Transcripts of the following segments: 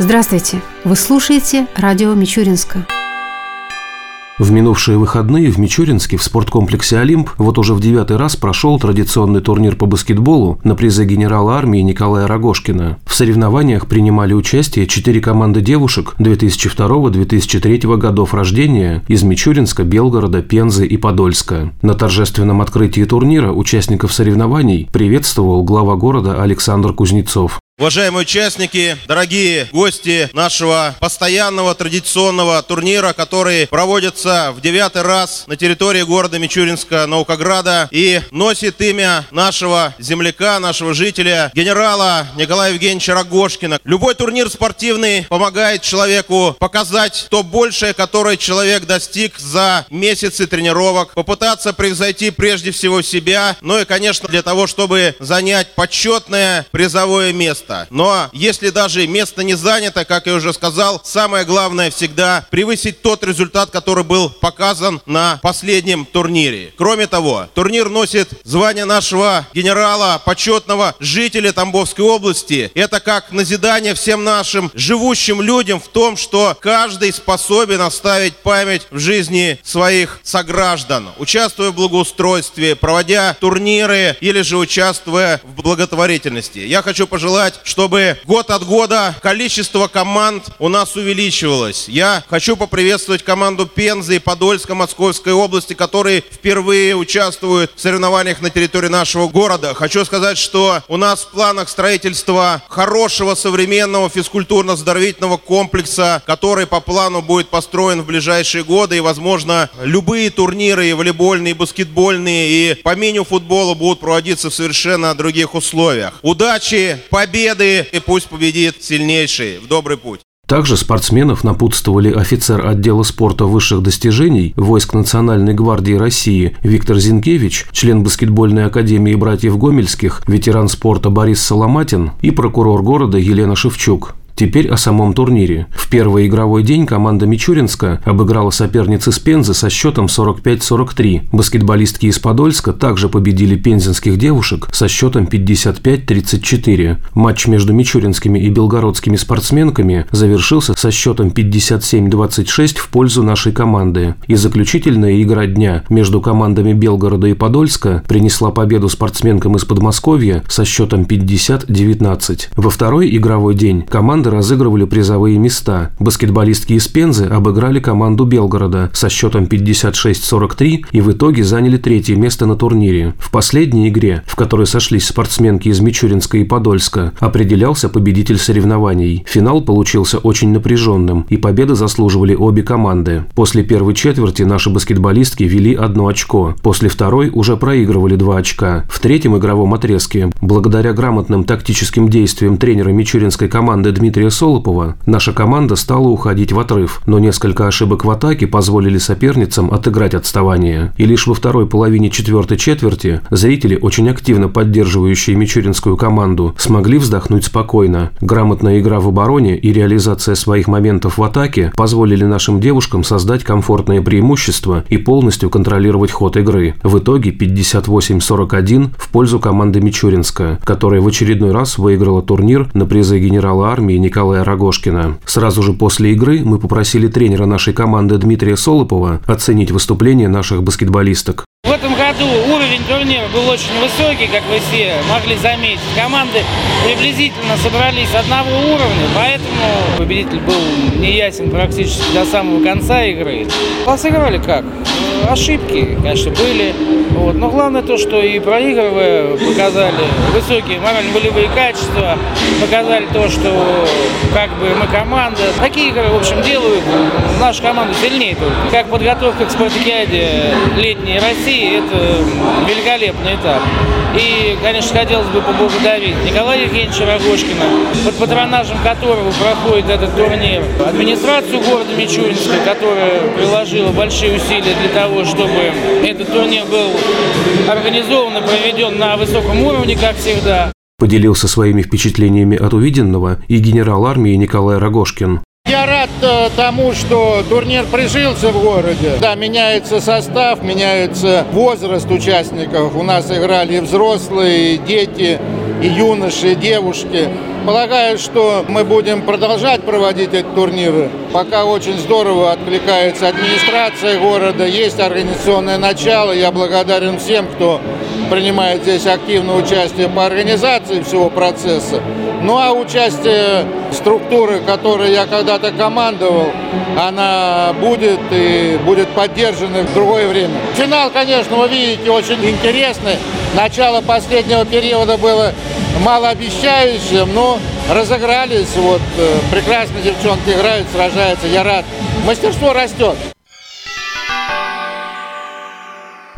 Здравствуйте! Вы слушаете радио Мичуринска. В минувшие выходные в Мичуринске в спорткомплексе «Олимп» вот уже в девятый раз прошел традиционный турнир по баскетболу на призы генерала армии Николая Рогошкина. В соревнованиях принимали участие четыре команды девушек 2002-2003 годов рождения из Мичуринска, Белгорода, Пензы и Подольска. На торжественном открытии турнира участников соревнований приветствовал глава города Александр Кузнецов. Уважаемые участники, дорогие гости нашего постоянного традиционного турнира, который проводится в девятый раз на территории города Мичуринска, Наукограда и носит имя нашего земляка, нашего жителя, генерала Николая Евгеньевича Рогошкина. Любой турнир спортивный помогает человеку показать то большее, которое человек достиг за месяцы тренировок, попытаться превзойти прежде всего себя, ну и, конечно, для того, чтобы занять почетное призовое место место. Но если даже место не занято, как я уже сказал, самое главное всегда превысить тот результат, который был показан на последнем турнире. Кроме того, турнир носит звание нашего генерала, почетного жителя Тамбовской области. Это как назидание всем нашим живущим людям в том, что каждый способен оставить память в жизни своих сограждан, участвуя в благоустройстве, проводя турниры или же участвуя в благотворительности. Я хочу пожелать чтобы год от года количество команд у нас увеличивалось. Я хочу поприветствовать команду Пензы и Подольска Московской области, которые впервые участвуют в соревнованиях на территории нашего города. Хочу сказать, что у нас в планах строительства хорошего современного физкультурно-здоровительного комплекса, который по плану будет построен в ближайшие годы. И, возможно, любые турниры, и волейбольные, и баскетбольные, и по мини-футболу будут проводиться в совершенно других условиях. Удачи, побед! Победы, и пусть победит сильнейший в добрый путь. Также спортсменов напутствовали офицер отдела спорта высших достижений войск Национальной гвардии России Виктор Зинкевич, член баскетбольной академии братьев Гомельских, ветеран спорта Борис Соломатин и прокурор города Елена Шевчук. Теперь о самом турнире. В первый игровой день команда Мичуринска обыграла соперницы с Пензы со счетом 45-43. Баскетболистки из Подольска также победили пензенских девушек со счетом 55-34. Матч между мичуринскими и белгородскими спортсменками завершился со счетом 57-26 в пользу нашей команды. И заключительная игра дня между командами Белгорода и Подольска принесла победу спортсменкам из Подмосковья со счетом 50-19. Во второй игровой день команда команды разыгрывали призовые места. Баскетболистки из Пензы обыграли команду Белгорода со счетом 56-43 и в итоге заняли третье место на турнире. В последней игре, в которой сошлись спортсменки из Мичуринска и Подольска, определялся победитель соревнований. Финал получился очень напряженным, и победы заслуживали обе команды. После первой четверти наши баскетболистки вели одно очко, после второй уже проигрывали два очка. В третьем игровом отрезке, благодаря грамотным тактическим действиям тренера мичуринской команды Дмитрия Дмитрия Солопова наша команда стала уходить в отрыв, но несколько ошибок в атаке позволили соперницам отыграть отставание. И лишь во второй половине четвертой четверти зрители, очень активно поддерживающие мичуринскую команду, смогли вздохнуть спокойно. Грамотная игра в обороне и реализация своих моментов в атаке позволили нашим девушкам создать комфортное преимущество и полностью контролировать ход игры. В итоге 58-41 в пользу команды Мичуринска, которая в очередной раз выиграла турнир на призы генерала армии Николая Рогошкина. Сразу же после игры мы попросили тренера нашей команды Дмитрия Солопова оценить выступление наших баскетболисток. Году уровень турнира был очень высокий, как вы все могли заметить. Команды приблизительно собрались одного уровня, поэтому победитель был неясен практически до самого конца игры. А сыграли как? Ошибки, конечно, были. Вот. Но главное то, что и проигрывая, показали высокие морально-волевые качества, показали то, что как бы мы команда. Такие игры, в общем, делают нашу команду сильнее. Как подготовка к спартакиаде летней России, это великолепный этап. И, конечно, хотелось бы поблагодарить Николая Евгеньевича Рогошкина, под патронажем которого проходит этот турнир, администрацию города Мичуринска, которая приложила большие усилия для того, чтобы этот турнир был организован и проведен на высоком уровне, как всегда. Поделился своими впечатлениями от увиденного и генерал армии Николай Рогошкин. Я рад э, тому, что турнир прижился в городе. Да, меняется состав, меняется возраст участников. У нас играли взрослые, дети, и юноши, и девушки. Полагаю, что мы будем продолжать проводить эти турниры. Пока очень здорово откликается администрация города, есть организационное начало. Я благодарен всем, кто принимает здесь активное участие по организации всего процесса. Ну а участие структуры, которой я когда-то командовал, она будет и будет поддержана в другое время. Финал, конечно, вы видите, очень интересный. Начало последнего периода было малообещающим, но разыгрались. Вот э, прекрасно девчонки играют, сражаются. Я рад. Мастерство растет.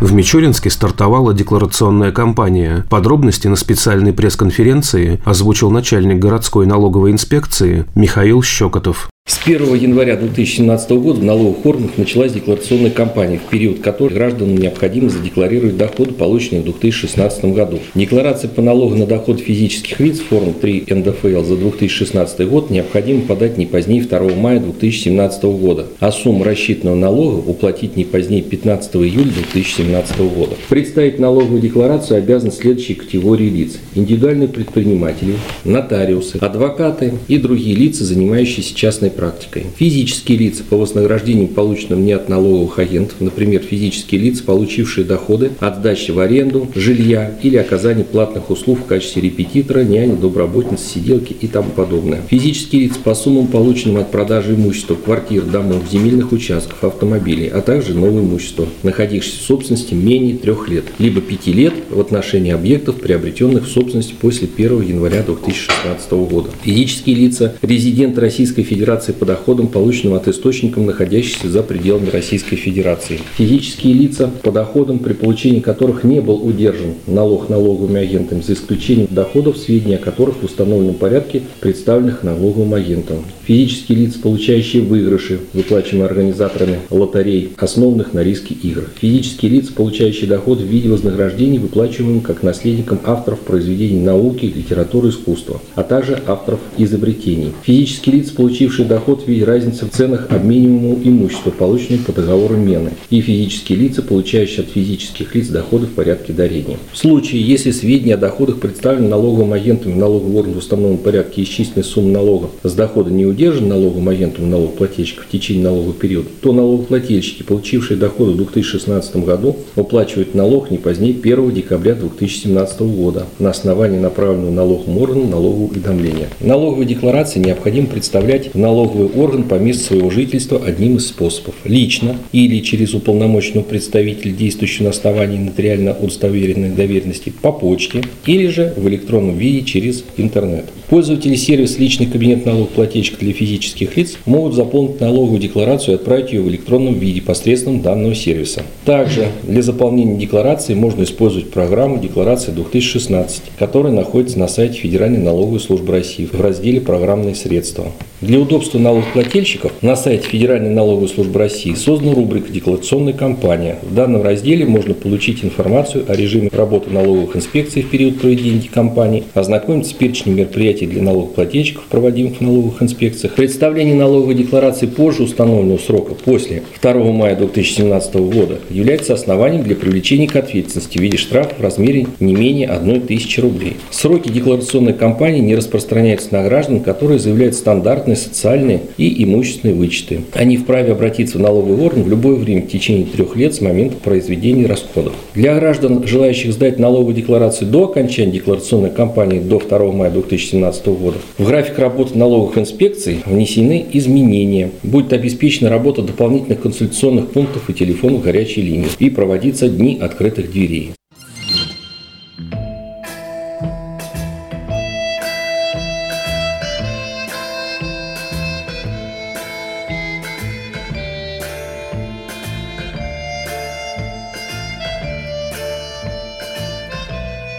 В Мичуринске стартовала декларационная кампания. Подробности на специальной пресс-конференции озвучил начальник городской налоговой инспекции Михаил Щекотов. С 1 января 2017 года в налоговых органах началась декларационная кампания, в период которой гражданам необходимо задекларировать доходы, полученные в 2016 году. Декларация по налогу на доход физических лиц формы 3 НДФЛ за 2016 год необходимо подать не позднее 2 мая 2017 года, а сумму рассчитанного налога уплатить не позднее 15 июля 2017 года. Представить налоговую декларацию обязаны следующие категории лиц. Индивидуальные предприниматели, нотариусы, адвокаты и другие лица, занимающиеся частной практикой. Физические лица по вознаграждениям, полученным не от налоговых агентов, например, физические лица, получившие доходы от сдачи в аренду, жилья или оказания платных услуг в качестве репетитора, няни, доброботницы, сиделки и тому подобное. Физические лица по суммам, полученным от продажи имущества, квартир, домов, земельных участков, автомобилей, а также новое имущество, находившееся в собственности менее трех лет, либо пяти лет в отношении объектов, приобретенных в собственности после 1 января 2016 года. Физические лица, резиденты Российской Федерации декларации по доходам, полученным от источников, находящихся за пределами Российской Федерации. Физические лица, по доходам, при получении которых не был удержан налог налоговыми агентами, за исключением доходов, сведения о которых в установленном порядке представленных налоговым агентом. Физические лица, получающие выигрыши, выплачиваемые организаторами лотерей, основанных на риске игр. Физические лица, получающие доход в виде вознаграждений, выплачиваемым как наследникам авторов произведений науки, литературы, искусства, а также авторов изобретений. Физические лица, получившие доход в виде разницы в ценах обмениваемого имущества, полученного по договору мены, и физические лица, получающие от физических лиц доходы в порядке дарения. В случае, если сведения о доходах представлены налоговым агентом налоговым органом в установленном порядке исчисленной суммы налога с дохода не удержан налоговым агентом налогоплательщика в течение налогового периода, то налогоплательщики, получившие доходы в 2016 году, уплачивают налог не позднее 1 декабря 2017 года на основании направленного налоговым органом налогового уведомления. Налоговые декларации необходимо представлять в налоговом налоговый орган по месту своего жительства одним из способов. Лично или через уполномоченного представителя, действующего на основании нотариально удостоверенной доверенности по почте или же в электронном виде через интернет. Пользователи сервиса «Личный кабинет налогоплательщика для физических лиц» могут заполнить налоговую декларацию и отправить ее в электронном виде посредством данного сервиса. Также для заполнения декларации можно использовать программу «Декларация 2016», которая находится на сайте Федеральной налоговой службы России в разделе «Программные средства». Для удобства налогоплательщиков на сайте Федеральной налоговой службы России создана рубрика «Декларационная кампания». В данном разделе можно получить информацию о режиме работы налоговых инспекций в период проведения кампании, ознакомиться с перечнем мероприятий для налогоплательщиков, проводимых в налоговых инспекциях, представление налоговой декларации позже установленного срока, после 2 мая 2017 года, является основанием для привлечения к ответственности в виде штрафа в размере не менее 1 тысячи рублей. Сроки декларационной кампании не распространяются на граждан, которые заявляют стандартные стандартные социальные и имущественные вычеты. Они вправе обратиться в налоговый орган в любое время в течение трех лет с момента произведения расходов. Для граждан, желающих сдать налоговую декларацию до окончания декларационной кампании до 2 мая 2017 года, в график работы налоговых инспекций внесены изменения. Будет обеспечена работа дополнительных консультационных пунктов и телефонов горячей линии и проводиться дни открытых дверей.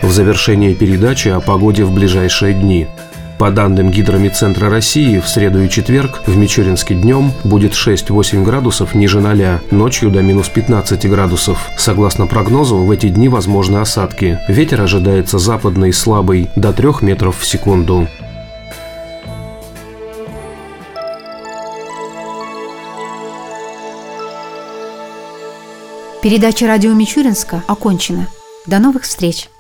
В завершение передачи о погоде в ближайшие дни. По данным Гидромедцентра России, в среду и четверг в Мичуринске днем будет 6-8 градусов ниже 0, ночью до минус 15 градусов. Согласно прогнозу, в эти дни возможны осадки. Ветер ожидается западный слабый до 3 метров в секунду. Передача радио Мичуринска окончена. До новых встреч!